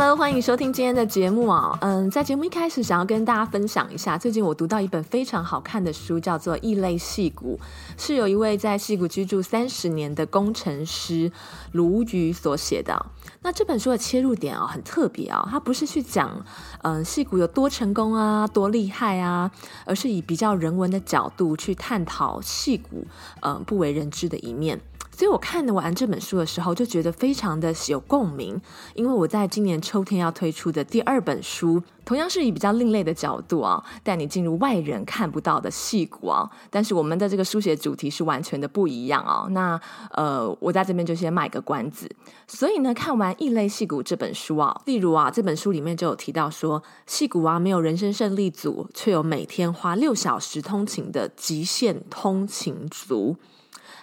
Hello，欢迎收听今天的节目啊。嗯，在节目一开始，想要跟大家分享一下，最近我读到一本非常好看的书，叫做《异类戏骨》，是有一位在戏骨居住三十年的工程师卢瑜所写的。那这本书的切入点啊，很特别啊，它不是去讲嗯矽谷有多成功啊、多厉害啊，而是以比较人文的角度去探讨戏骨嗯不为人知的一面。所以我看完这本书的时候，就觉得非常的有共鸣，因为我在今年秋天要推出的第二本书，同样是以比较另类的角度啊，带你进入外人看不到的戏骨啊。但是我们的这个书写主题是完全的不一样啊。那呃，我在这边就先卖个关子。所以呢，看完《异类戏骨》这本书啊，例如啊，这本书里面就有提到说，戏骨啊没有人生胜利组，却有每天花六小时通勤的极限通勤族。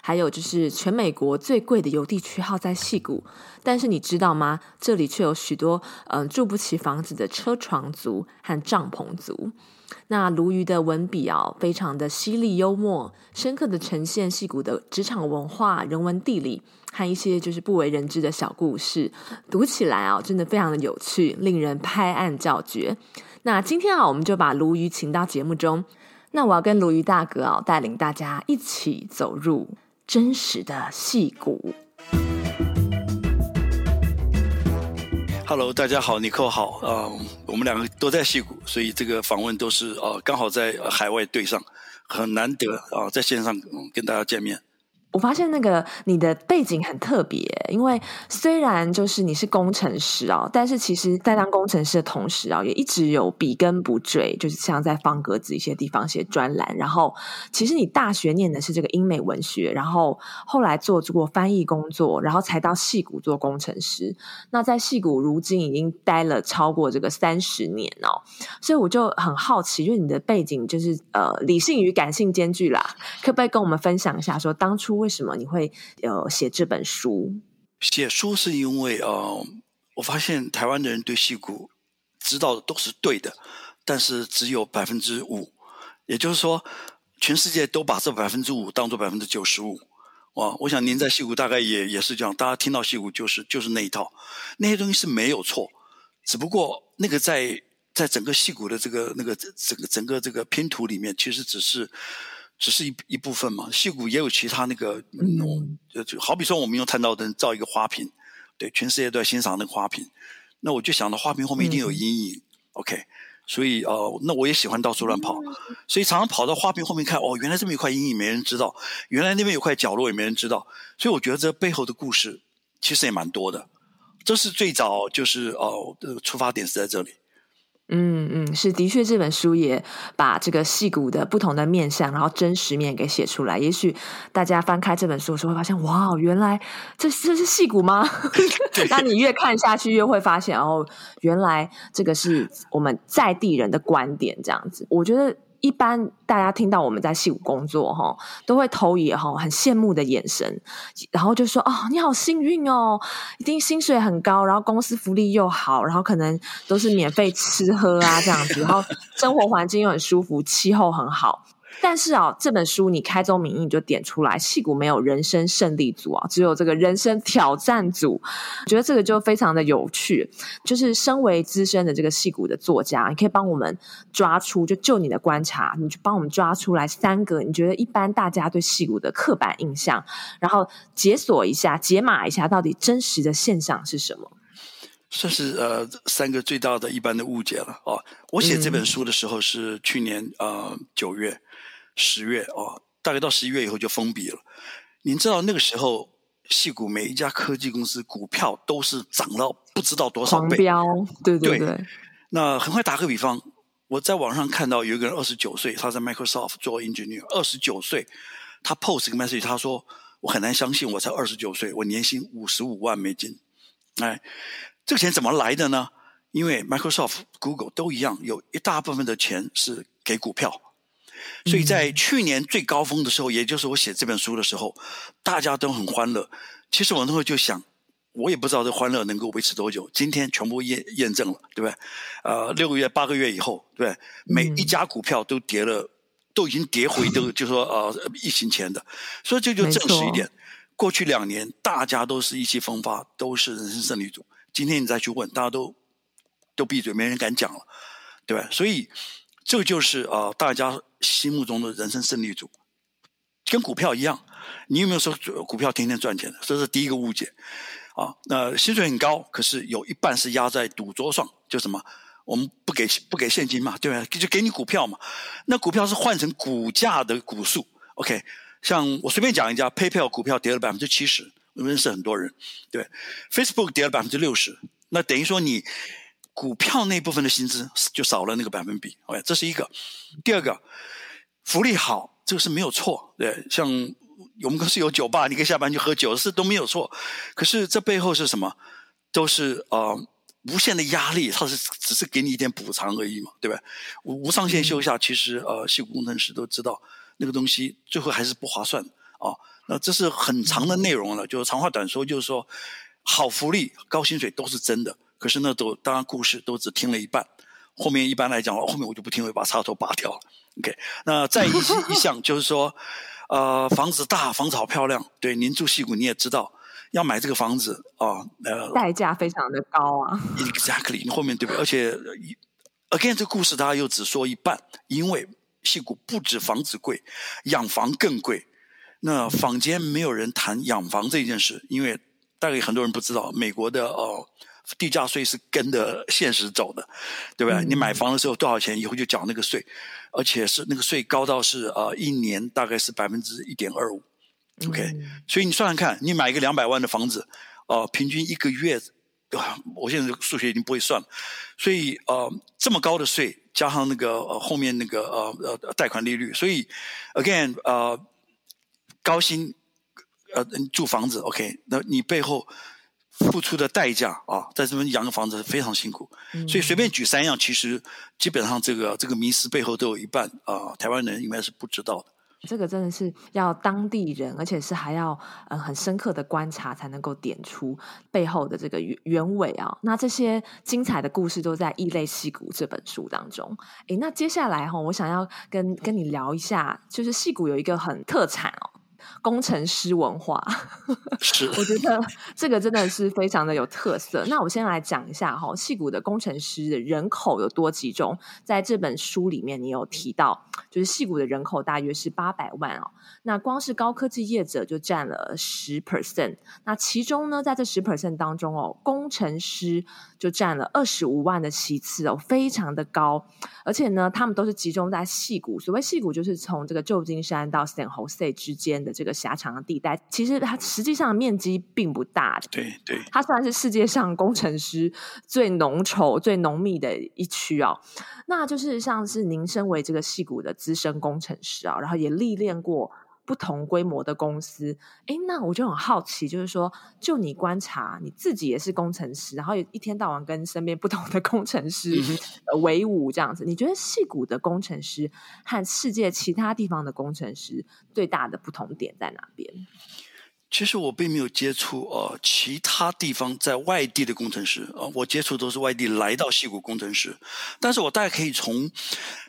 还有就是全美国最贵的邮递区号在矽谷，但是你知道吗？这里却有许多嗯、住不起房子的车床族和帐篷族。那鲈鱼的文笔啊，非常的犀利幽默，深刻的呈现矽谷的职场文化、人文地理和一些就是不为人知的小故事，读起来啊，真的非常的有趣，令人拍案叫绝。那今天啊，我们就把鲈鱼请到节目中，那我要跟鲈鱼大哥啊，带领大家一起走入。真实的戏骨。Hello，大家好，尼克好，啊，我们两个都在戏骨，所以这个访问都是啊刚好在海外对上，很难得啊，在线上跟大家见面。我发现那个你的背景很特别，因为虽然就是你是工程师啊，但是其实，在当工程师的同时啊，也一直有笔耕不辍，就是像在方格子一些地方写专栏。然后，其实你大学念的是这个英美文学，然后后来做过翻译工作，然后才到戏谷做工程师。那在戏谷，如今已经待了超过这个三十年哦，所以我就很好奇，因为你的背景就是呃理性与感性兼具啦，可不可以跟我们分享一下，说当初？为什么你会呃写这本书？写书是因为呃，我发现台湾的人对戏骨知道的都是对的，但是只有百分之五，也就是说，全世界都把这百分之五当做百分之九十五。哇，我想您在戏骨大概也也是这样，大家听到戏骨就是就是那一套，那些东西是没有错，只不过那个在在整个戏骨的这个那个整个整个这个拼图里面，其实只是。只是一一部分嘛，戏骨也有其他那个，嗯，就就好比说我们用探照灯照一个花瓶，对，全世界都在欣赏那个花瓶，那我就想到花瓶后面一定有阴影，嗯，OK，所以呃，那我也喜欢到处乱跑，所以常常跑到花瓶后面看，哦，原来这么一块阴影没人知道，原来那边有块角落也没人知道，所以我觉得这背后的故事其实也蛮多的，这是最早就是哦，呃，出发点是在这里。嗯嗯，是的确，这本书也把这个戏骨的不同的面相，然后真实面给写出来。也许大家翻开这本书的时候会发现，哇，原来这这是戏骨吗？那你越看下去，越会发现，哦，原来这个是我们在地人的观点，这样子。我觉得。一般大家听到我们在戏谷工作，哈，都会投以哈很羡慕的眼神，然后就说：“哦，你好幸运哦，一定薪水很高，然后公司福利又好，然后可能都是免费吃喝啊这样子，然后生活环境又很舒服，气候很好。”但是啊，这本书你开宗明义就点出来，戏骨没有人生胜利组啊，只有这个人生挑战组。我觉得这个就非常的有趣。就是身为资深的这个戏骨的作家，你可以帮我们抓出，就就你的观察，你就帮我们抓出来三个你觉得一般大家对戏骨的刻板印象，然后解锁一下、解码一下，到底真实的现象是什么？算是呃三个最大的一般的误解了哦。我写这本书的时候是去年呃九月。十月哦，大概到十一月以后就封闭了。您知道那个时候，戏股每一家科技公司股票都是涨到不知道多少倍，对对对。对，那很快打个比方，我在网上看到有一个人二十九岁，他在 Microsoft 做 engineer，二十九岁，他 post 个 message，他说：“我很难相信我才二十九岁，我年薪五十五万美金。”哎，这个钱怎么来的呢？因为 Microsoft、Google 都一样，有一大部分的钱是给股票。所以在去年最高峰的时候，也就是我写这本书的时候，大家都很欢乐。其实我那时候就想，我也不知道这欢乐能够维持多久。今天全部验验证了，对不对？呃，六个月、八个月以后，对不对？每一家股票都跌了，都已经跌回都，就说呃疫情前的，所以这就证实一点：过去两年大家都是意气风发，都是人生胜利组。今天你再去问，大家都都闭嘴，没人敢讲了，对吧？所以这就是啊、呃，大家心目中的人生胜利组，跟股票一样。你有没有说股票天天赚钱的？这是第一个误解。啊，那薪水很高，可是有一半是压在赌桌上，就什么？我们不给不给现金嘛，对吧？就给你股票嘛。那股票是换成股价的股数，OK？像我随便讲一家，PayPal 股票跌了百分之七十，我认识很多人，对，Facebook 跌了百分之六十，那等于说你股票那部分的薪资就少了那个百分比，OK？这是一个。第二个，福利好，这个是没有错，对，像。我们公司有酒吧，你可以下班去喝酒，是都没有错。可是这背后是什么？都是呃无限的压力，它是只是给你一点补偿而已嘛，对吧？无上限休假，其实呃，系统工程师都知道那个东西最后还是不划算啊、哦。那这是很长的内容了，就是长话短说，就是说好福利、高薪水都是真的。可是那都当然故事都只听了一半，后面一般来讲，后面我就不听，我把插头拔掉了。OK，那再一一项就是说。呃，房子大，房子好漂亮。对，您住矽谷，你也知道，要买这个房子啊，呃，代价非常的高啊。Exactly，后面对不对？而且，again，这个故事大家又只说一半，因为矽谷不止房子贵，养房更贵。那坊间没有人谈养房这件事，因为大概很多人不知道，美国的呃地价税是跟着现实走的，对不对？嗯、你买房的时候多少钱，以后就缴那个税。而且是那个税高到是呃一年大概是百分之一点二五，OK，嗯，所以你算算看，你买一个两百万的房子，呃，平均一个月，呃，我现在数学已经不会算了，所以呃这么高的税加上那个呃后面那个呃呃贷款利率，所以 again 呃高薪呃住房子 OK，那你背后。付出的代价啊，在这边养个房子非常辛苦，嗯、所以随便举三样，其实基本上这个这个迷思背后都有一半啊，台湾人应该是不知道的。这个真的是要当地人，而且是还要嗯很深刻的观察才能够点出背后的这个原原委啊。那这些精彩的故事都在《异类戏骨》这本书当中。诶，那接下来哈，我想要跟跟你聊一下，就是戏骨有一个很特产哦。工程师文化，是 我觉得这个真的是非常的有特色。那我先来讲一下哈，矽谷的工程师的人口有多集中？在这本书里面，你有提到，就是戏谷的人口大约是八百万哦。那光是高科技业者就占了十 percent。那其中呢，在这十 percent 当中哦，工程师就占了二十五万的席次哦，非常的高。而且呢，他们都是集中在矽谷。所谓矽谷，就是从这个旧金山到 San Jose 之间的这个狭长的地带。其实它实际上面积并不大。对对，它算是世界上工程师最浓稠、最浓密的一区哦。那就是像是您身为这个矽谷的资深工程师啊，然后也历练过。不同规模的公司，哎，那我就很好奇，就是说，就你观察，你自己也是工程师，然后一天到晚跟身边不同的工程师为伍这样子，你觉得戏谷的工程师和世界其他地方的工程师最大的不同点在哪边？其实我并没有接触呃其他地方在外地的工程师啊、呃，我接触都是外地来到戏谷工程师，但是我大概可以从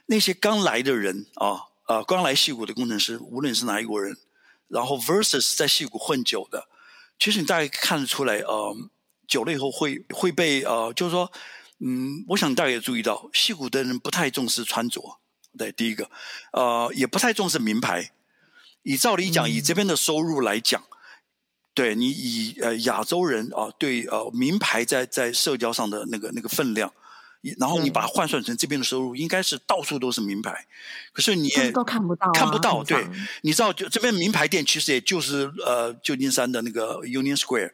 那些刚来的人啊。呃呃，刚来矽谷的工程师，无论是哪一国人，然后 versus 在矽谷混久的，其实你大概看得出来，呃，久了以后会会被呃，就是说，嗯，我想大家也注意到，矽谷的人不太重视穿着，对，第一个，呃，也不太重视名牌。以照理讲，以这边的收入来讲，对你以呃亚洲人啊、对呃名牌在在社交上的那个那个分量。然后你把它换算成这边的收入，应该是到处都是名牌，可是你也都看不到，看不到。对，你知道，就这边名牌店其实也就是呃旧金山的那个 Union Square，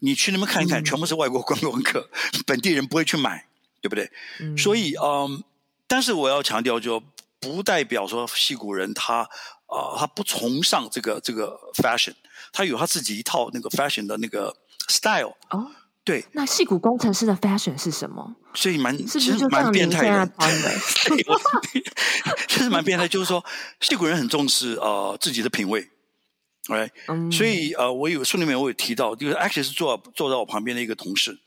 你去那边看一看，全部是外国观光客，本地人不会去买，对不对？所以嗯，但是我要强调，就不代表说矽谷人他啊他不崇尚这个这个 fashion，他有他自己一套那个 fashion 的那个 style。哦。对，那戏骨工程师的 fashion 是什么？所以蛮，是是其实蛮变态的。其实蛮变态，就是说，戏骨人很重视呃自己的品味。，right？、嗯、所以呃，我有书里面我有提到，就是 actually 是坐坐在我旁边的一个同事，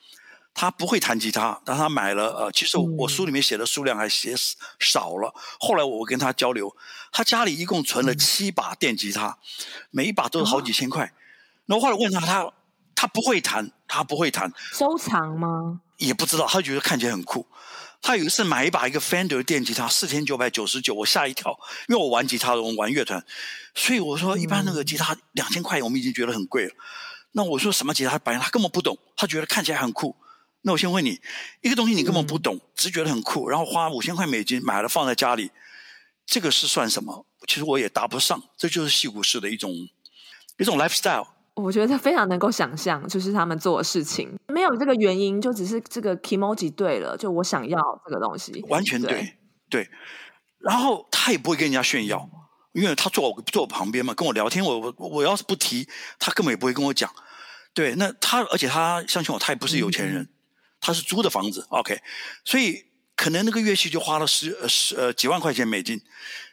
他不会弹吉他，但他买了呃，其实我书里面写的数量还写少了。后来我跟他交流，他家里一共存了七把电吉他，每一把都是好几千块。那、后来问他，他他不会弹，他不会弹，收藏吗？也不知道，他觉得看起来很酷。他有一次买一把一个 Fender 电吉他，四千九百九十九，我吓一跳，因为我玩吉他的，我玩乐团，所以我说一般那个吉他两千块，我们已经觉得很贵了。那我说什么吉他？反正他根本不懂，他觉得看起来很酷。那我先问你，一个东西你根本不懂，只觉得很酷，然后花五千块美金买了放在家里，这个是算什么？其实我也答不上，这就是戏骨式的一种一种 lifestyle。我觉得非常能够想象，就是他们做的事情没有这个原因，就只是这个 kimoji 对了，就我想要这个东西，完全对，对，对。然后他也不会跟人家炫耀，因为他坐我坐我旁边嘛，跟我聊天，我我我要是不提，他根本也不会跟我讲。对，那他而且他相信我，他也不是有钱人，嗯、他是租的房子，OK，所以可能那个乐器就花了十呃十呃几万块钱美金，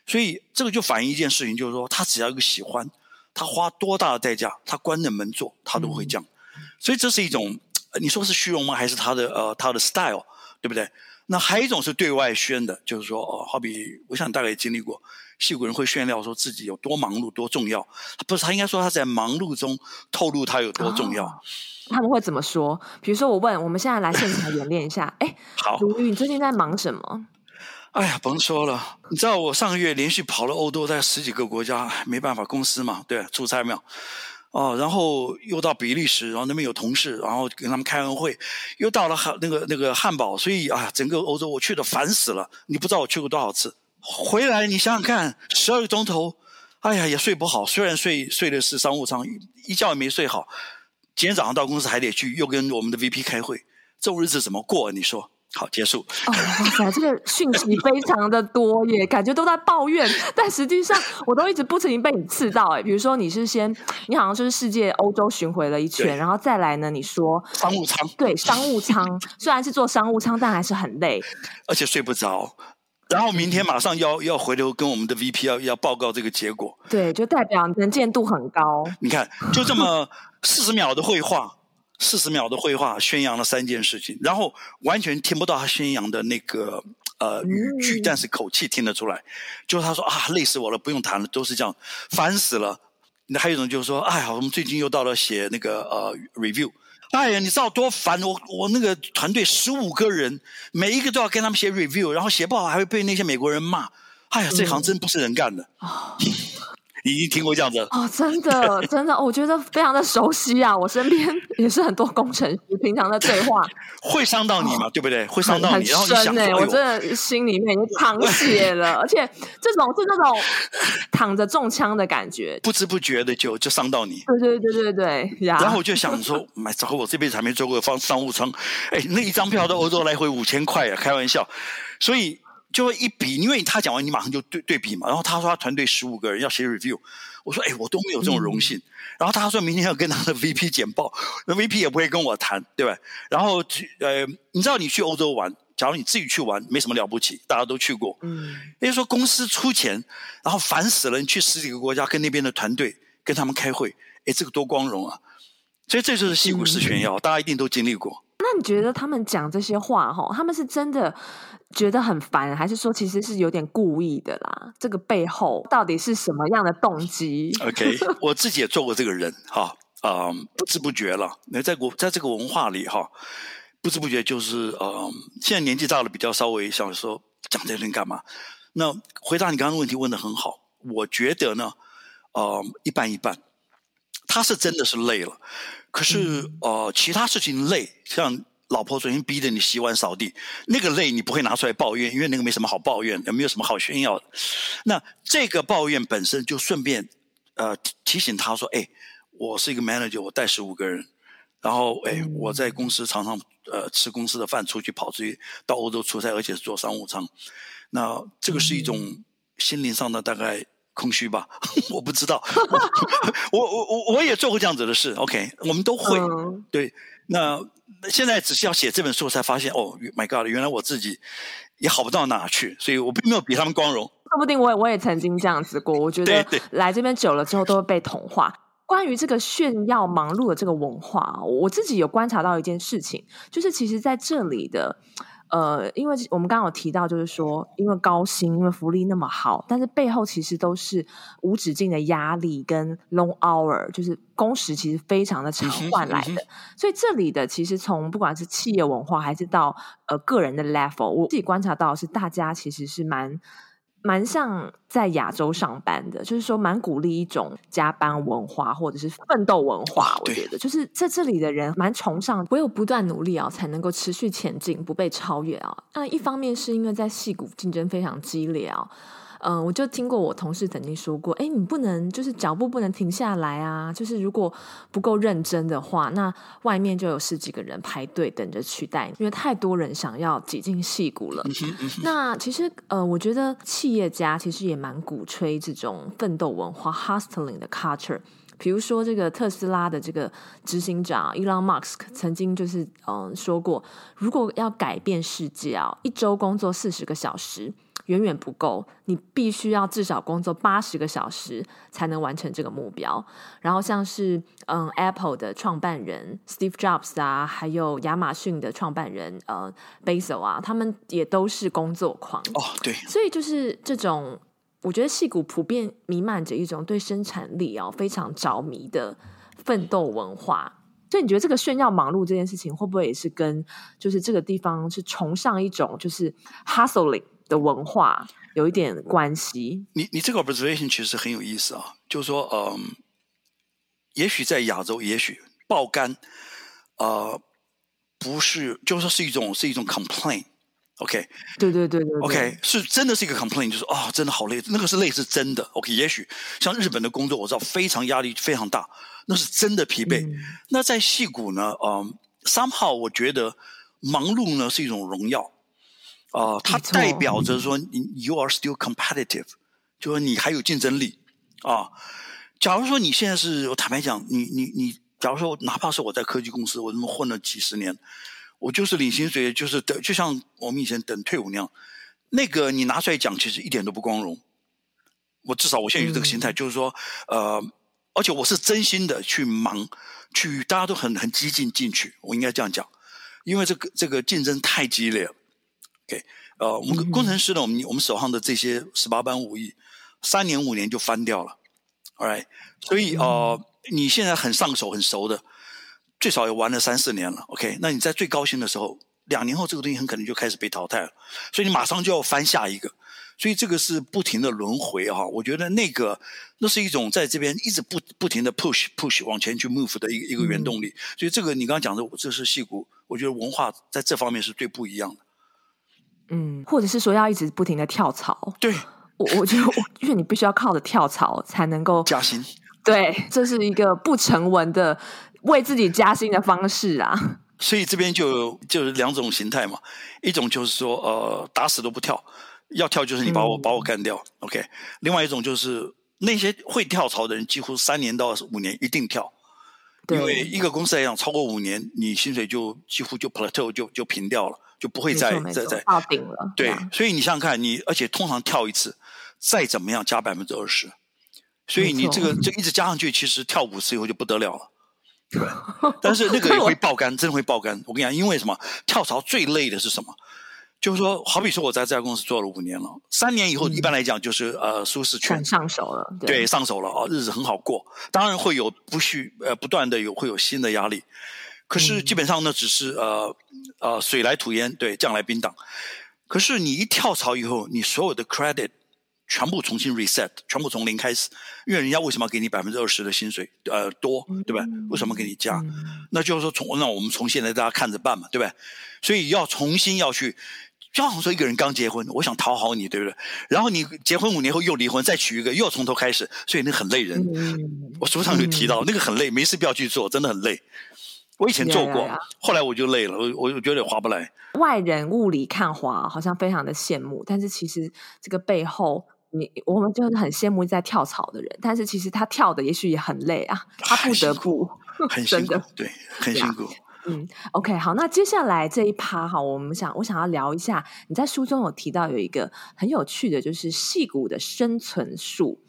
所以这个就反映一件事情，就是说他只要一个喜欢。他花多大的代价，他关着门做，他都会这样。嗯、所以这是一种，你说是虚荣吗？还是他的呃他的 style，对不对？那还有一种是对外宣的，就是说，哦，好比我想大概也经历过，戏骨人会炫耀说自己有多忙碌、多重要。不是，他应该说他在忙碌中透露他有多重要。哦、他们会怎么说？比如说，我问，我们现在来现场演练一下。哎，好，如玉，你最近在忙什么？哎呀，甭说了，你知道我上个月连续跑了欧洲，在十几个国家，没办法，公司嘛，对，出差没有，哦，然后又到比利时，然后那边有同事，然后跟他们开完会，又到了汉那个那个汉堡，所以啊，整个欧洲我去的烦死了，你不知道我去过多少次，回来你想想看，十二个钟头，哎呀，也睡不好，虽然睡睡的是商务舱，一觉也没睡好，今天早上到公司还得去，又跟我们的 VP 开会，这种日子怎么过？你说？好，结束。哦，哇塞，这个讯息非常的多耶，感觉都在抱怨，但实际上我都一直不停被你刺到哎。比如说，你是先，你好像就是世界欧洲巡回了一圈，然后再来呢，你说商务舱，对，商务舱 虽然是坐商务舱，但还是很累，而且睡不着。然后明天马上要要回头跟我们的 VP 要要报告这个结果，对，就代表能见度很高。你看，就这么四十秒的会话。四十秒的绘画宣扬了三件事情，然后完全听不到他宣扬的那个呃语句，但是口气听得出来。就是他说啊，累死我了，不用谈了，都是这样，烦死了。那还有一种就是说，哎呀，我们最近又到了写那个呃 review，哎呀，你知道多烦？我我那个团队十五个人，每一个都要跟他们写 review，然后写不好还会被那些美国人骂。哎呀，这行真不是人干的。嗯 你已经听过这样子哦，真的，真的，我觉得非常的熟悉啊！我身边 也是很多工程师，平常的对话 会伤到你嘛？哦、对不对？会伤到你，很深呢、欸。我真的心里面已经淌血了，而且这种是那种 躺着中枪的感觉，不知不觉的就就伤到你。对对对对对，然后我就想说，买找我这辈子还没坐过放商务舱，哎，那一张票到欧洲来回五千块啊，开玩笑，所以。就会一比，因为他讲完，你马上就对对比嘛。然后他说他团队十五个人要写 review，我说哎，我都没有这种荣幸。嗯、然后他说明天要跟他的 VP 简报，那 VP 也不会跟我谈，对吧？然后呃，你知道你去欧洲玩，假如你自己去玩，没什么了不起，大家都去过。嗯，也就是说公司出钱，然后烦死了，你去十几个国家跟那边的团队跟他们开会，哎，这个多光荣啊！所以这就是戏骨式炫耀，大家一定都经历过。那你觉得他们讲这些话，哈，他们是真的？觉得很烦，还是说其实是有点故意的啦？这个背后到底是什么样的动机？OK，我自己也做过这个人哈，啊、嗯，不知不觉了。那在国在这个文化里哈，不知不觉就是嗯，现在年纪大了，比较稍微想说讲这些人干嘛？那回答你刚刚的问题问的很好，我觉得呢，呃、嗯，一半一半。他是真的是累了，可是、嗯、呃，其他事情累，像。老婆昨天逼着你洗碗扫地，那个累你不会拿出来抱怨，因为那个没什么好抱怨，也没有什么好炫耀的。那这个抱怨本身就顺便呃提醒他说：“哎，我是一个 manager，我带十五个人，然后哎我在公司常常呃吃公司的饭，出去跑出去到欧洲出差，而且是坐商务舱。那这个是一种心灵上的大概空虚吧？我不知道，我我我我也做过这样子的事。OK，我们都会。嗯、对，那现在只是要写这本书，才发现哦，My God，原来我自己也好不到哪去，所以我并没有比他们光荣。说不定我也我也曾经这样子过。我觉得来这边久了之后，都会被同化。关于这个炫耀忙碌的这个文化，我自己有观察到一件事情，就是其实在这里的，呃，因为我们刚刚有提到，就是说，因为高薪，因为福利那么好，但是背后其实都是无止境的压力跟 long hour，就是工时其实非常的长换来的。所以这里的其实从不管是企业文化，还是到呃个人的 level，我自己观察到是大家其实是蛮。蛮像在亚洲上班的，就是说蛮鼓励一种加班文化或者是奋斗文化。我觉得就是在这里的人蛮崇尚唯有不断努力啊，才能够持续前进，不被超越啊。那一方面是因为在戏骨竞争非常激烈啊。嗯、呃，我就听过我同事曾经说过，哎，你不能就是脚步不能停下来啊，就是如果不够认真的话，那外面就有十几个人排队等着取代你，因为太多人想要挤进戏骨了。那其实呃，我觉得企业家其实也蛮鼓吹这种奋斗文化 （hustling） 的 culture。比如说这个特斯拉的这个执行长 Elon Musk 曾经就是嗯、呃、说过，如果要改变世界啊，一周工作四十个小时。远远不够，你必须要至少工作八十个小时才能完成这个目标。然后像是嗯，Apple 的创办人 Steve Jobs 啊，还有亚马逊的创办人呃 Bezos 啊，他们也都是工作狂哦。对，所以就是这种，我觉得戏骨普遍弥漫着一种对生产力哦非常着迷的奋斗文化。所以你觉得这个炫耀忙碌这件事情，会不会也是跟就是这个地方是崇尚一种就是 hustling？的文化有一点关系。你你这个 observation 其实很有意思啊，就是说，嗯，也许在亚洲，也许爆肝，呃，不是，就是说是一种是一种 complaint，OK？Okay？对对对对，对，OK，是真的是一个 complaint，就是啊、哦，真的好累，那个是累是真的，OK？也许像日本的工作，我知道非常压力非常大，那是真的疲惫。嗯、那在戏谷呢，嗯，somehow 我觉得忙碌呢是一种荣耀。啊、呃，它代表着说你 you are still competitive，就说你还有竞争力啊。假如说你现在是我坦白讲，你你你，假如说哪怕是我在科技公司，我这么混了几十年，我就是领薪水，就是等，就像我们以前等退伍那样，那个你拿出来讲，其实一点都不光荣。我至少我现在有这个心态，嗯、就是说，呃，而且我是真心的去忙，去大家都很很激进进去，我应该这样讲，因为这个这个竞争太激烈了。OK，呃，我们工程师呢，我们我们手上的这些十八般武艺，三年五年就翻掉了，All right，所以呃，你现在很上手很熟的，最少也玩了三四年了，OK，那你在最高兴的时候，两年后这个东西很可能就开始被淘汰了，所以你马上就要翻下一个，所以这个是不停的轮回哈，我觉得那个那是一种在这边一直不不停的 push push 往前去 move 的一个一个原动力，所以这个你刚刚讲的，这是戏骨，我觉得文化在这方面是最不一样的。嗯，或者是说要一直不停的跳槽，对，我我觉得，因为你必须要靠着跳槽才能够加薪，对，这是一个不成文的为自己加薪的方式啊。所以这边就有就是两种形态嘛，一种就是说呃打死都不跳，要跳就是你把我、嗯、把我干掉，OK。另外一种就是那些会跳槽的人，几乎三年到五年一定跳，对因为一个公司来讲，超过五年，你薪水就几乎就 plateau 就就平掉了。就不会再再再到顶了。对，所以你想想看，你而且通常跳一次，再怎么样加百分之二十，所以你这个这一直加上去，其实跳五次以后就不得了了。对，但是那个也会爆肝，真的会爆肝。我跟你讲，因为什么？跳槽最累的是什么？就是说，好比说我在这家公司做了五年了，三年以后一般来讲就是呃舒适圈上手了，对，上手了啊，日子很好过。当然会有不续呃不断的有会有新的压力。可是基本上呢，只是呃呃水来土掩，对，将来冰挡。可是你一跳槽以后，你所有的 credit 全部重新 reset，全部从零开始。因为人家为什么要给你百分之二十的薪水？呃，多，对吧？为什么给你加？那就是说从那我们从现在大家看着办嘛，对吧？所以要重新要去，就好像说一个人刚结婚，我想讨好你，对不对？然后你结婚五年后又离婚，再娶一个又要从头开始，所以那很累人。我书上有提到，那个很累，没事不要去做，真的很累。我以前做过，yeah, yeah, yeah. 后来我就累了，我我觉得划不来。外人雾里看花，好像非常的羡慕，但是其实这个背后你我们就是很羡慕在跳槽的人，但是其实他跳的也许也很累啊，他不得不很辛苦，对，很辛苦。嗯，OK，好，那接下来这一趴哈，我们想我想要聊一下，你在书中有提到有一个很有趣的，就是戏骨的生存术，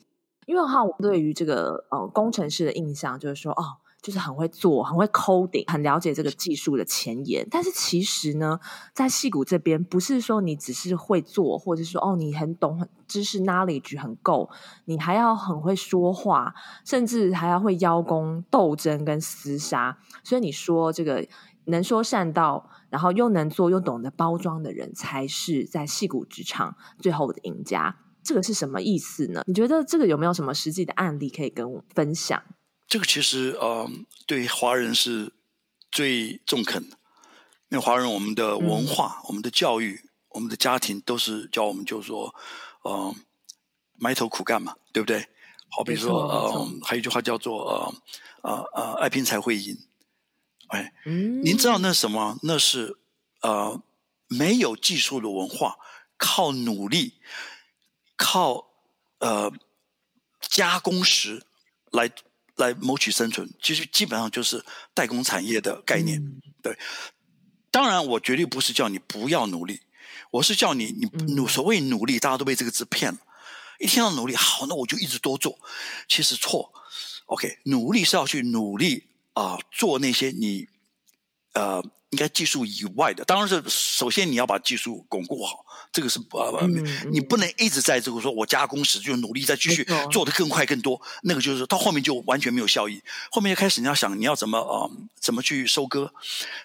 因为哈，我对于这个呃工程师的印象就是说哦。就是很会做，很会 coding，很了解这个技术的前沿。但是其实呢，在戏骨这边，不是说你只是会做，或者说哦，你很懂，很知识 knowledge 很够，你还要很会说话，甚至还要会邀功、斗争跟厮杀。所以你说这个能说善道，然后又能做又懂得包装的人，才是在戏骨职场最后的赢家。这个是什么意思呢？你觉得这个有没有什么实际的案例可以跟我分享？这个其实呃，对华人是最中肯的，因为华人我们的文化、嗯、我们的教育、我们的家庭都是教我们，就是说，呃，埋头苦干嘛，对不对？好比说，呃，还有一句话叫做，呃，呃，呃，爱拼才会赢。哎，嗯，您知道那是什么？那是呃，没有技术的文化，靠努力，靠呃加工时来。来谋取生存，其实基本上就是代工产业的概念。嗯、对，当然我绝对不是叫你不要努力，我是叫你你努所谓努力，大家都被这个字骗了。一听到努力，好，那我就一直多做。其实错。OK，努力是要去努力啊、呃，做那些你呃。应该技术以外的，当然是首先你要把技术巩固好，这个是不、嗯，你不能一直在这个说我加工时就努力再继续做得更快更多，那个就是到后面就完全没有效益。后面就开始你要想你要怎么呃怎么去收割，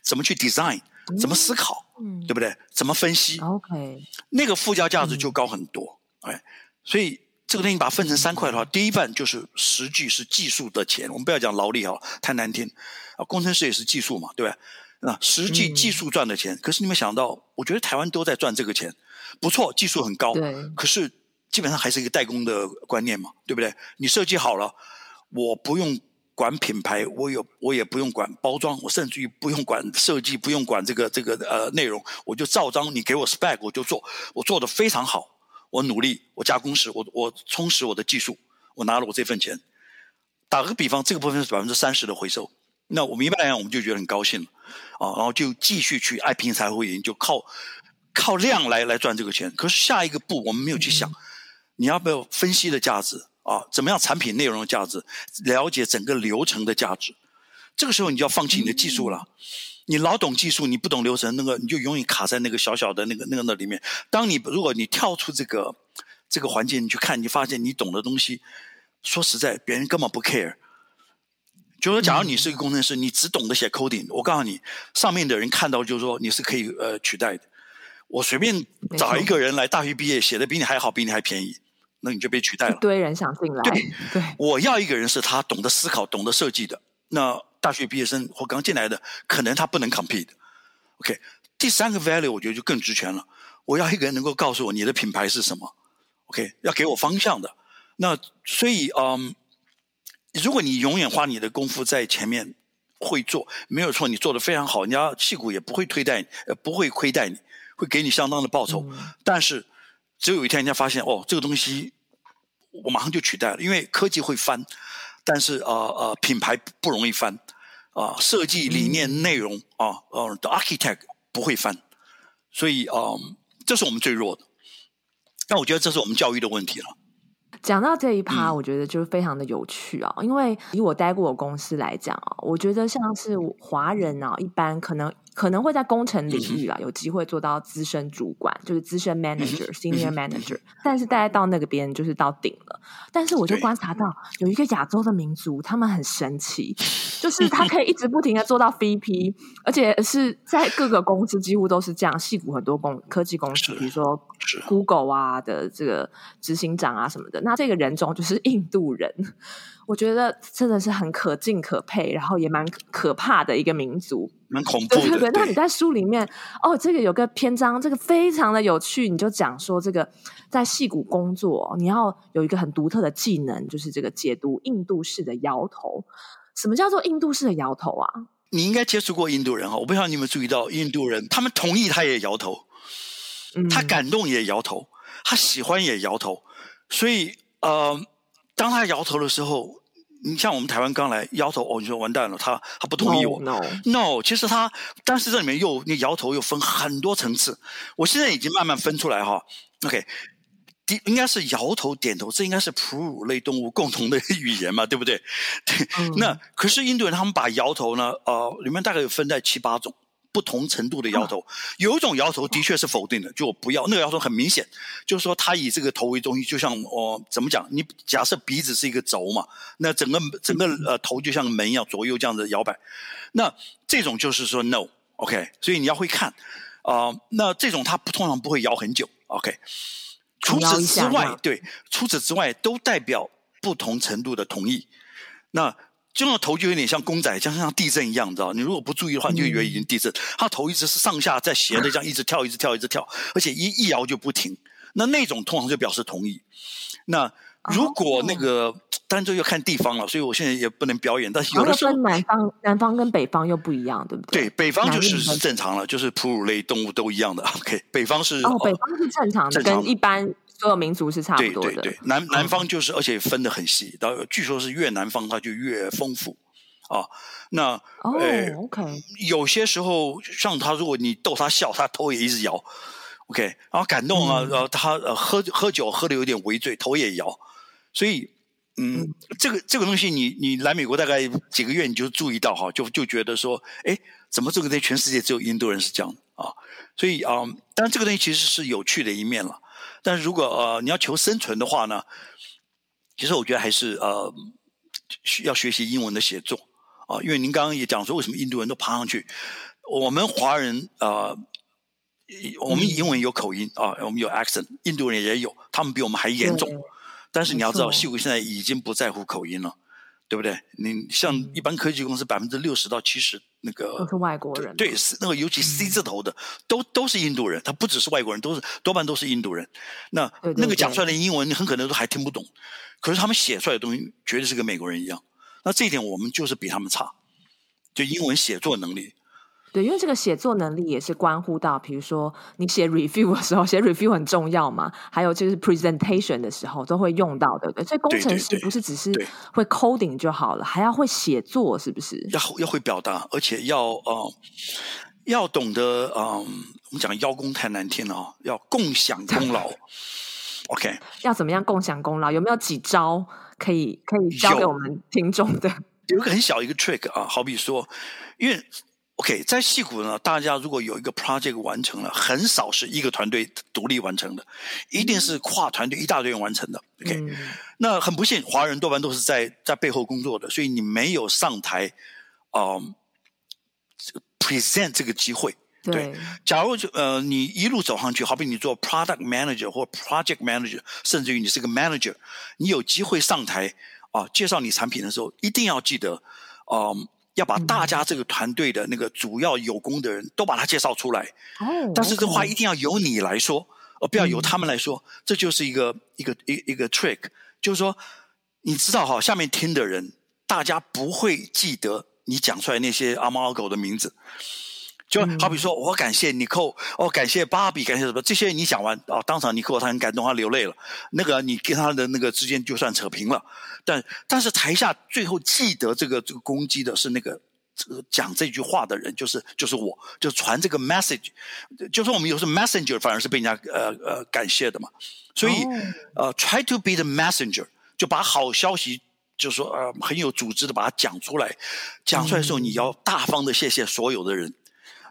怎么去 design，怎么思考，嗯、对不对？怎么分析？OK，那个附加价值就高很多。哎、嗯，所以这个东西把它分成三块的话，第一半就是实际是技术的钱，我们不要讲劳力哈，太难听啊，工程师也是技术嘛，对吧？啊，实际技术赚的钱，嗯、可是你没想到，我觉得台湾都在赚这个钱，不错，技术很高，对，可是基本上还是一个代工的观念嘛，对不对？你设计好了，我不用管品牌，我有我也不用管包装，我甚至于不用管设计，不用管这个这个呃内容，我就照章你给我 spec 我就做，我做的非常好，我努力，我加工时，我我充实我的技术，我拿了我这份钱。打个比方，这个部分是百分之三十的回收。那我们一般来讲，我们就觉得很高兴了，啊，然后就继续去爱拼才会赢，就靠靠量来来赚这个钱。可是下一个步我们没有去想，你要不要分析的价值啊？怎么样产品内容的价值？了解整个流程的价值？这个时候你就要放弃你的技术了。你老懂技术，你不懂流程，那个你就永远卡在那个小小的那个那个那里面。当你如果你跳出这个这个环境，你去看，你发现你懂的东西，说实在，别人根本不 care。就是说，假如你是一个工程师，你只懂得写 coding，我告诉你，上面的人看到就是说你是可以呃取代的。我随便找一个人来，大学毕业写的比你还好，比你还便宜，那你就被取代了。一堆人想进来。对对，我要一个人是他懂得思考、懂得设计的。那大学毕业生或刚进来的，可能他不能 compete。OK，第三个 value 我觉得就更值钱了。我要一个人能够告诉我你的品牌是什么。OK，要给我方向的。那所以嗯。如果你永远花你的功夫在前面会做，没有错，你做的非常好，人家戏骨也不会推待你，呃，不会亏待你，会给你相当的报酬。嗯、但是，只有一天人家发现，哦，这个东西我马上就取代了，因为科技会翻，但是呃呃，品牌不容易翻，啊、呃，设计理念、嗯、内容啊，呃，the architect 不会翻，所以啊、呃，这是我们最弱的。但我觉得这是我们教育的问题了。讲到这一趴，我觉得就是非常的有趣啊、哦嗯，因为以我待过的公司来讲啊，我觉得像是华人啊，一般可能。可能会在工程领域啊有机会做到资深主管，就是资深 manager、senior manager，但是大概到那个边就是到顶了。但是我就观察到有一个亚洲的民族，他们很神奇，就是他可以一直不停的做到 VP，而且是在各个公司几乎都是这样。戏骨很多公科技公司，比如说 Google 啊的这个执行长啊什么的，那这个人种就是印度人。我觉得真的是很可敬可佩，然后也蛮可怕的一个民族，蛮恐怖的。对对对，那你在书里面，哦，这个有个篇章，这个非常的有趣，你就讲说这个在戏谷工作，你要有一个很独特的技能，就是这个解读印度式的摇头。什么叫做印度式的摇头啊？你应该接触过印度人哈，我不知道你有没有注意到，印度人他们同意他也摇头，他感动也摇头，他喜欢也摇头。所以呃，当他摇头的时候，你像我们台湾刚来摇头，哦，你说完蛋了，他他不同意我。No, no. no，其实他，但是这里面又你摇头又分很多层次。我现在已经慢慢分出来哈。OK，第应该是摇头点头，这应该是哺乳类动物共同的语言嘛，对不对？对。嗯、那可是印度人他们把摇头呢，呃，里面大概有分在七八种。不同程度的摇头，有一种摇头的确是否定的，就我不要那个摇头很明显，就是说他以这个头为中心，就像我、呃、怎么讲？你假设鼻子是一个轴嘛，那整个整个呃头就像门一样左右这样子摇摆，那这种就是说 no，OK，okay，所以你要会看啊、呃，那这种他通常不会摇很久，OK。除此之外，对，除此之外都代表不同程度的同意，那。就那头就有点像公仔，像像地震一样，你知道？你如果不注意的话，你就以为已经地震。他头一直是上下在斜的，这样一直跳，一直跳，一直跳，而且一一摇就不停。那那种通常就表示同意。那如果那个，当然这要看地方了，所以我现在也不能表演。但是有的时候，南方南方跟北方又不一样，对不对？对，北方就是是正常了，就是哺乳类动物都一样的。OK，北方是哦，北方是正常的，跟一般。所有民族是差不多的。对对对，南南方就是，而且分得很细。然后据说是越南方，它就越丰富啊。那哦、欸、OK，有些时候像他，如果你逗他笑，他头也一直摇。OK，然后感动啊，然后他呃喝喝酒喝的有点微醉，头也摇。所以嗯，嗯这个这个东西你，你你来美国大概几个月，你就注意到哈，就就觉得说，哎，怎么这个在全世界只有印度人是这样啊？所以啊，当然这个东西其实是有趣的一面了。但是如果呃你要求生存的话呢，其实我觉得还是呃需要学习英文的写作啊，因为您刚刚也讲说为什么印度人都爬上去，我们华人呃我们英文有口音啊，我们有 accent，印度人也有，他们比我们还严重。但是你要知道，矽谷现在已经不在乎口音了。对不对？你像一般科技公司，百分之六十到七十那个都是外国人。对，是那个尤其 C 字头的，嗯、都都是印度人。他不只是外国人，都是多半都是印度人。那那个讲出来的英文，你很可能都还听不懂。可是他们写出来的东西，绝对是跟美国人一样。那这一点我们就是比他们差，就英文写作能力。对，因为这个写作能力也是关乎到，比如说你写 review 的时候，写 review 很重要嘛，还有就是 presentation 的时候都会用到的。对，所以工程师不是只是会 coding 就好了，还要会写作，是不是？要要会表达，而且要呃要懂得嗯、呃，我们讲邀功太难听了啊，要共享功劳。OK，要怎么样共享功劳？有没有几招可以可以教给我们听众的？有一个很小一个 trick 啊，好比说，因为。OK，在戏谷呢，大家如果有一个 project 完成了，很少是一个团队独立完成的，一定是跨团队一大堆人完成的。OK，、嗯、那很不幸，华人多半都是在在背后工作的，所以你没有上台，嗯，present 这个机会。对，对假如就呃你一路走上去，好比你做 product manager 或 project manager，甚至于你是个 manager，你有机会上台啊、呃、介绍你产品的时候，一定要记得，嗯。要把大家这个团队的那个主要有功的人都把他介绍出来。哦，但是这话一定要由你来说，而不要由他们来说。这就是一个一个一一个 trick，就是说，你知道哈，下面听的人，大家不会记得你讲出来那些阿猫阿狗的名字。就好比说，我感谢尼寇，哦，感谢芭比，感谢什么？这些你讲完哦，当场尼寇他很感动，他流泪了。那个你跟他的那个之间就算扯平了。但但是台下最后记得这个这个攻击的是那个这个讲这句话的人，就是就是我，就传这个 message，就是我们有时候 messenger 反而是被人家呃呃感谢的嘛。所以、oh. 呃，try to be the messenger，就把好消息，就说呃很有组织的把它讲出来。讲出来的时候，你要大方的谢谢所有的人。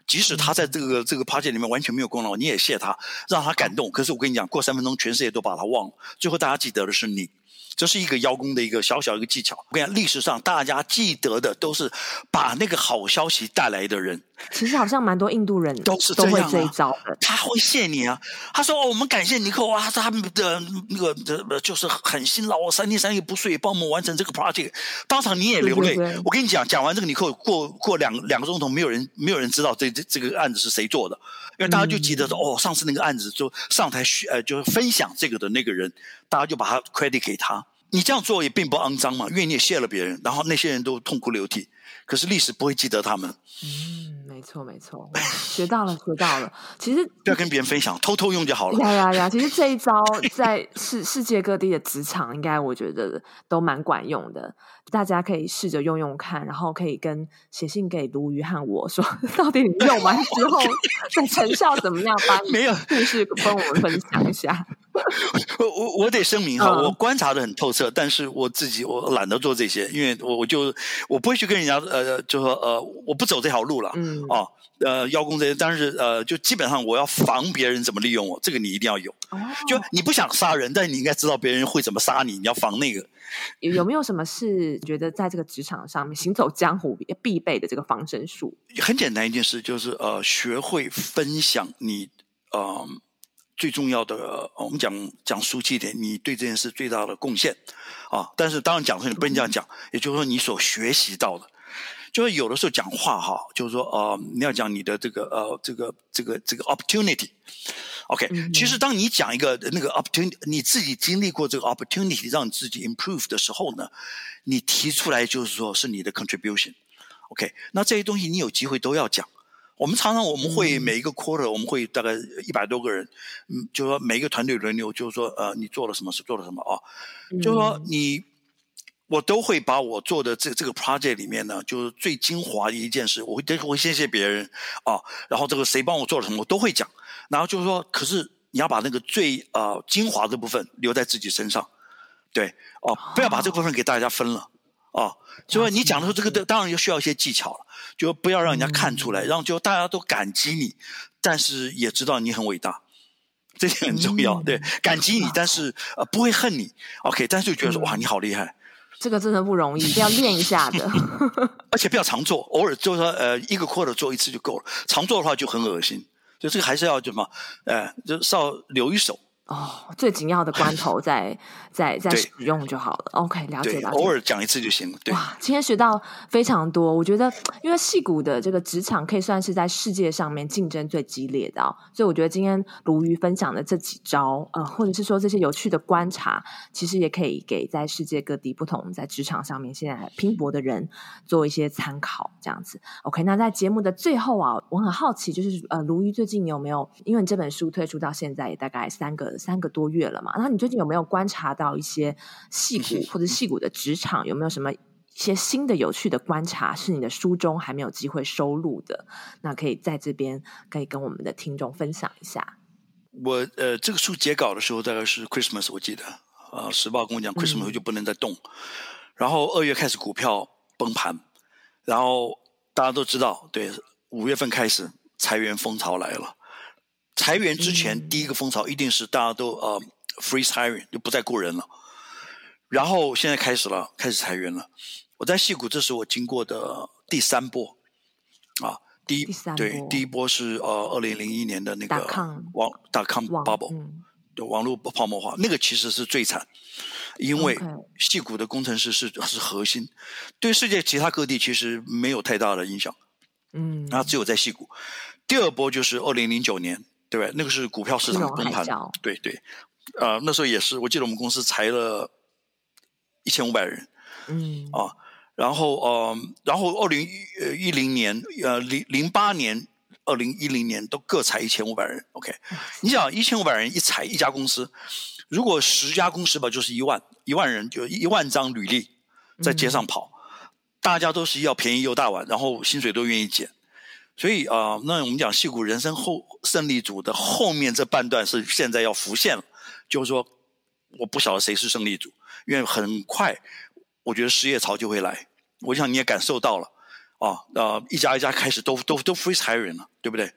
即使他在这个这个 party 里面完全没有功劳，你也谢他，让他感动。可是我跟你讲，过三分钟，全世界都把他忘了，最后大家记得的是你。这是一个邀功的一个小小一个技巧。我跟你讲，历史上大家记得的都是把那个好消息带来的人。其实好像蛮多印度人都是这样、啊、都会这一招的。他会谢你啊，他说：“哦，我们感谢尼克啊，他们的那个的就是很辛劳，三天三夜不睡，帮我们完成这个 project。当场你也流泪。对对对，我跟你讲，讲完这个尼克过过两两个钟头，没有人没有人知道这这这个案子是谁做的，因为大家就记得说、嗯、哦，上次那个案子就上台呃就是分享这个的那个人，大家就把他 credit 给他。”你这样做也并不肮脏嘛，因为你也谢了别人，然后那些人都痛哭流涕，可是历史不会记得他们。嗯，没没错没错，学到了学到了。其实不要跟别人分享，偷偷用就好了。呀呀呀！其实这一招在世世界各地的职场，应该我觉得都蛮管用的。大家可以试着用用看，然后可以跟写信给卢瑜和我说，到底你用完之后 的成效怎么样？把 没有，就是跟我们分享一下。我我我得声明哈，我观察的很透彻，但是我自己我懒得做这些，因为我我就我不会去跟人家呃，就说呃，我不走这条路了，嗯哦，呃邀功这些，但是呃，就基本上我要防别人怎么利用我，这个你一定要有。哦，就你不想杀人，但你应该知道别人会怎么杀你，你要防那个。有有没有什么是觉得在这个职场上面行走江湖必备的这个防身术？很简单一件事，就是呃，学会分享你呃最重要的，我们讲讲俗气一点，你对这件事最大的贡献啊。但是当然讲说你不能这样讲，也就是说你所学习到的，就是有的时候讲话哈，就是说呃你要讲你的这个呃这个这个这个 opportunity。OK，嗯，其实当你讲一个那个 opportunity，你自己经历过这个 opportunity，让你自己 improve 的时候呢，你提出来就是说是你的 contribution。OK，那这些东西你有机会都要讲。我们常常我们会每一个 quarter，我们会大概一百多个人，嗯，就是说每一个团队轮流，就是说呃，你做了什么是，做了什么啊？就是说你，我都会把我做的这这个 project 里面呢，就是最精华的一件事，我会我会谢谢别人啊，然后这个谁帮我做了什么，我都会讲。然后就是说，可是你要把那个最呃精华的部分留在自己身上，对哦，不要把这部分给大家分了啊。所以你讲的时候，这个当然就需要一些技巧了，就不要让人家看出来，让就大家都感激你，但是也知道你很伟大，这点很重要。对，感激你，但是呃不会恨你，OK，但是就觉得说哇你好厉害，这个真的不容易，要练一下的，而且不要常做，偶尔就是说呃一个 quarter 做一次就够了，常做的话就很恶心。就这个还是要什么？呃，就少留一手。哦，最紧要的关头再再再使用就好了。OK，了解了解。偶尔讲一次就行了。对。哇，今天学到非常多。我觉得，因为戏骨的这个职场可以算是在世界上面竞争最激烈的哦，所以我觉得今天鲈鱼分享的这几招，呃，或者是说这些有趣的观察，其实也可以给在世界各地不同在职场上面现在拼搏的人做一些参考。这样子。OK，那在节目的最后啊，我很好奇，就是呃，鲈鱼最近有没有？因为你这本书推出到现在也大概三个。三个多月了嘛，然后你最近有没有观察到一些戏骨或者戏骨的职场有没有什么一些新的有趣的观察，是你的书中还没有机会收录的？那可以在这边可以跟我们的听众分享一下。我呃，这个书截稿的时候大概是 Christmas，我记得呃，时报跟我讲 Christmas 就不能再动，嗯、然后二月开始股票崩盘，然后大家都知道，对，五月份开始裁员风潮来了。裁员之前，第一个风潮一定是大家都呃 freeze hiring 就不再雇人了，然后现在开始了，开始裁员了。我在戏谷，这是我经过的第三波。啊，第一对第一波是呃二零零一年的那个网 dot-com bubble，就网络泡沫化，那个其实是最惨，因为戏谷的工程师是是核心，对世界其他各地其实没有太大的影响，嗯，然后只有在戏谷。第二波就是二零零九年。对？那个是股票市场崩盘，对对，呃，那时候也是，我记得我们公司裁了一千五百人，嗯啊，然后呃，然后二零一零年呃零零八年、二零一零年都各裁一千五百人，OK，你想一千五百人一裁一家公司，如果十家公司吧，就是一万一万人，就一万张履历在街上跑，嗯、大家都是要便宜又大碗，然后薪水都愿意减。所以啊、呃，那我们讲戏骨人生后胜利组的后面这半段是现在要浮现了，就是说我不晓得谁是胜利组，因为很快我觉得失业潮就会来，我想你也感受到了啊，呃，一家一家开始都都都 freeze hiring 了，对不对？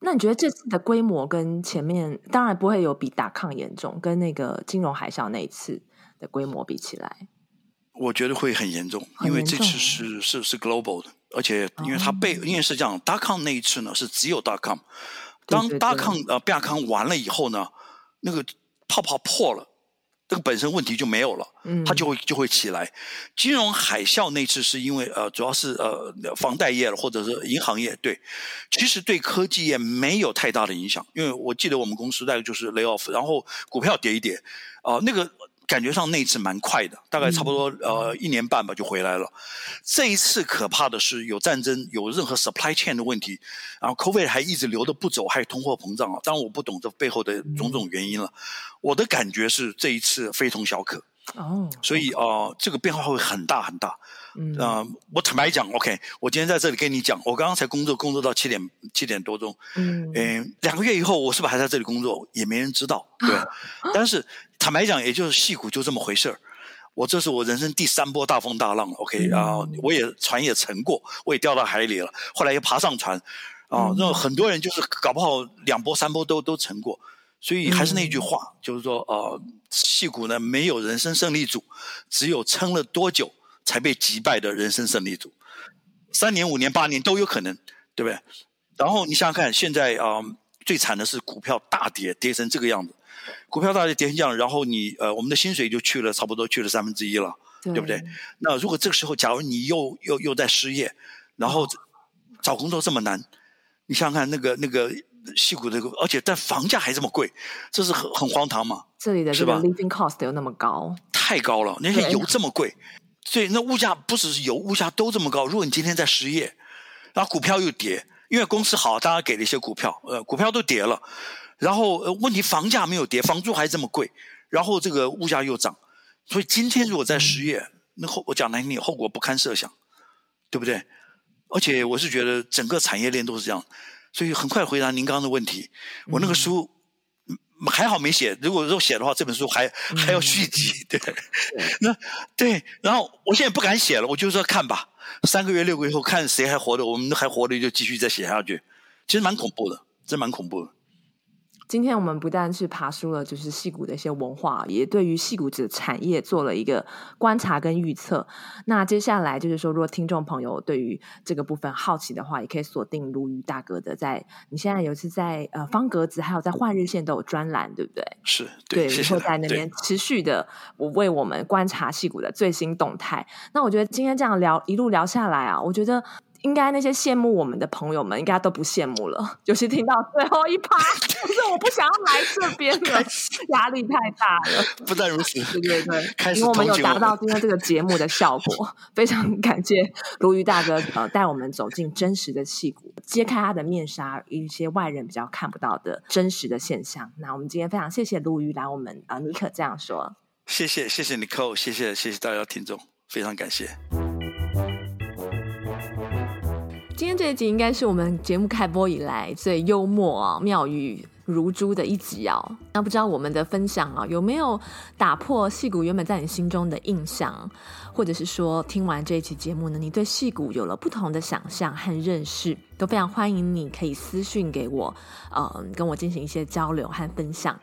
那你觉得这次的规模跟前面当然不会有比 dot-com 严重，跟那个金融海啸那一次的规模比起来？我觉得会很严重，因为这次是是是 global 的，而且因为它被因为是这样，dot-com 那一次呢是只有 dot-com，当 dot-com 呃 dot-com 完了以后呢，那个泡泡破了，这个本身问题就没有了，它就会就会起来。金融海啸那次是因为呃主要是呃房贷业了或者是银行业，对，其实对科技业没有太大的影响，因为我记得我们公司大概就是 lay off，然后股票跌一跌啊，呃，那个。感觉上那一次蛮快的，大概差不多呃一年半吧就回来了。这一次可怕的是有战争，有任何 supply chain 的问题，然后 COVID 还一直留着不走，还有通货膨胀啊。当然我不懂这背后的种种原因了。我的感觉是这一次非同小可。哦，所以呃，这个变化会很大很大。嗯，呃，我坦白讲，OK，我今天在这里跟你讲，我刚刚才工作工作到七点七点多钟，嗯，呃，两个月以后我是不是还在这里工作，也没人知道，对。但是坦白讲，也就是戏骨就这么回事儿。我这是我人生第三波大风大浪，OK 啊，呃，我也船也沉过，我也掉到海里了，后来又爬上船，啊，呃，那很多人就是搞不好两波三波都都沉过。所以还是那句话，就是说，呃，戏骨呢没有人生胜利组，只有撑了多久才被击败的人生胜利组，三年、五年、八年都有可能，对不对？然后你想想看，现在啊、呃，最惨的是股票大跌，跌成这个样子，股票大跌跌成这样，然后你呃，我们的薪水就去了差不多去了三分之一了，对，对不对？那如果这个时候，假如你又又又在失业，然后找工作这么难，你想想看那个那个。矽谷这个，而且但房价还这么贵，这是很很荒唐嘛？这里的这个 living cost 有那么高？太高了，那些油这么贵，所以那物价不只是油，物价都这么高。如果你今天在失业，然后股票又跌，因为公司好，大家给了一些股票，呃，股票都跌了，然后呃，问题房价没有跌，房租还这么贵，然后这个物价又涨，所以今天如果在失业，那后我讲难听点，后果不堪设想，对不对？而且我是觉得整个产业链都是这样。所以很快回答您刚刚的问题，我那个书还好没写，如果说写的话，这本书还还要续集，对，那对，然后我现在不敢写了，我就说看吧，三个月六个月后看谁还活着，我们还活着就继续再写下去，其实蛮恐怖的，真蛮恐怖的。今天我们不但是爬梳了，就是戏骨的一些文化，也对于戏骨的产业做了一个观察跟预测。那接下来就是说，如果听众朋友对于这个部分好奇的话，也可以锁定鲈鱼大哥的在，在你现在有一次在呃方格子，还有在换日线都有专栏，对不对？是对，然后在那边持续的我为我们观察戏骨的最新动态。那我觉得今天这样聊一路聊下来啊，我觉得。应该那些羡慕我们的朋友们，应该都不羡慕了。尤其听到最后一趴，不是我不想要来这边了，压力太大了。不但如此，对对对，因为我们有达到今天这个节目的效果，非常感谢鲈鱼大哥呃带我们走进真实的戏骨，揭开他的面纱，一些外人比较看不到的真实的现象。那我们今天非常谢谢鲈鱼来我们啊、呃，妮可这样说，谢谢谢谢 Nicole，谢谢谢谢大家听众，非常感谢。今天这一集应该是我们节目开播以来最幽默啊、妙语如珠的一集哦。那不知道我们的分享啊有没有打破戏骨原本在你心中的印象，或者是说听完这一期节目呢，你对戏骨有了不同的想象和认识，都非常欢迎你可以私讯给我，呃，跟我进行一些交流和分享。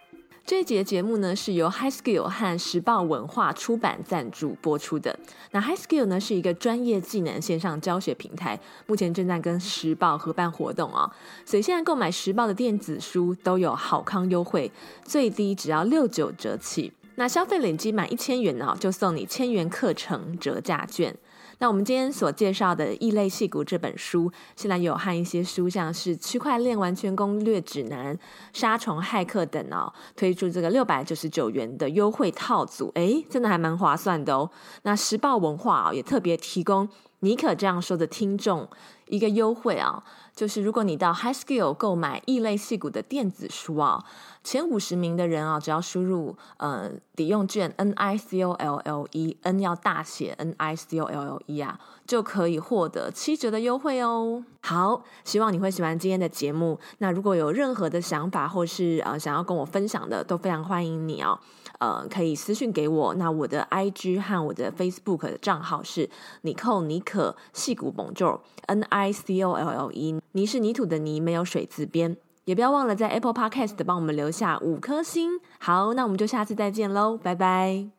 这一节节目呢，是由 High Skill 和时报文化出版赞助播出的。那 High Skill 呢，是一个专业技能线上教学平台，目前正在跟时报合办活动哦。所以现在购买时报的电子书都有好康优惠，最低只要六九折起。那消费累积满一千元呢，就送你千元课程折价券。那我们今天所介绍的《异类戏骨》这本书，现在有和一些书，像是《区块链完全攻略指南》、《杀虫骇客》等哦，推出这个六百九十九元的优惠套组，诶，真的还蛮划算的哦。那时报文化啊，也特别提供妮可这样说的听众一个优惠啊，就是如果你到 High Skill 购买《异类系股》的电子书啊。前五十名的人啊，只要输入呃抵用券 N I C O L L E，N 要大写 N I C O L L E 啊，就可以获得七折的优惠哦。好，希望你会喜欢今天的节目。那如果有任何的想法或是呃想要跟我分享的，都非常欢迎你哦。呃，可以私讯给我。那我的 I G 和我的 Facebook 的账号是 Nicole 妮可细谷猛獣、N-I-C-O-L-L。音泥是泥土的泥，没有水字边。也不要忘了在 Apple Podcast 帮我们留下五颗星。好，那我们就下次再见喽，拜拜。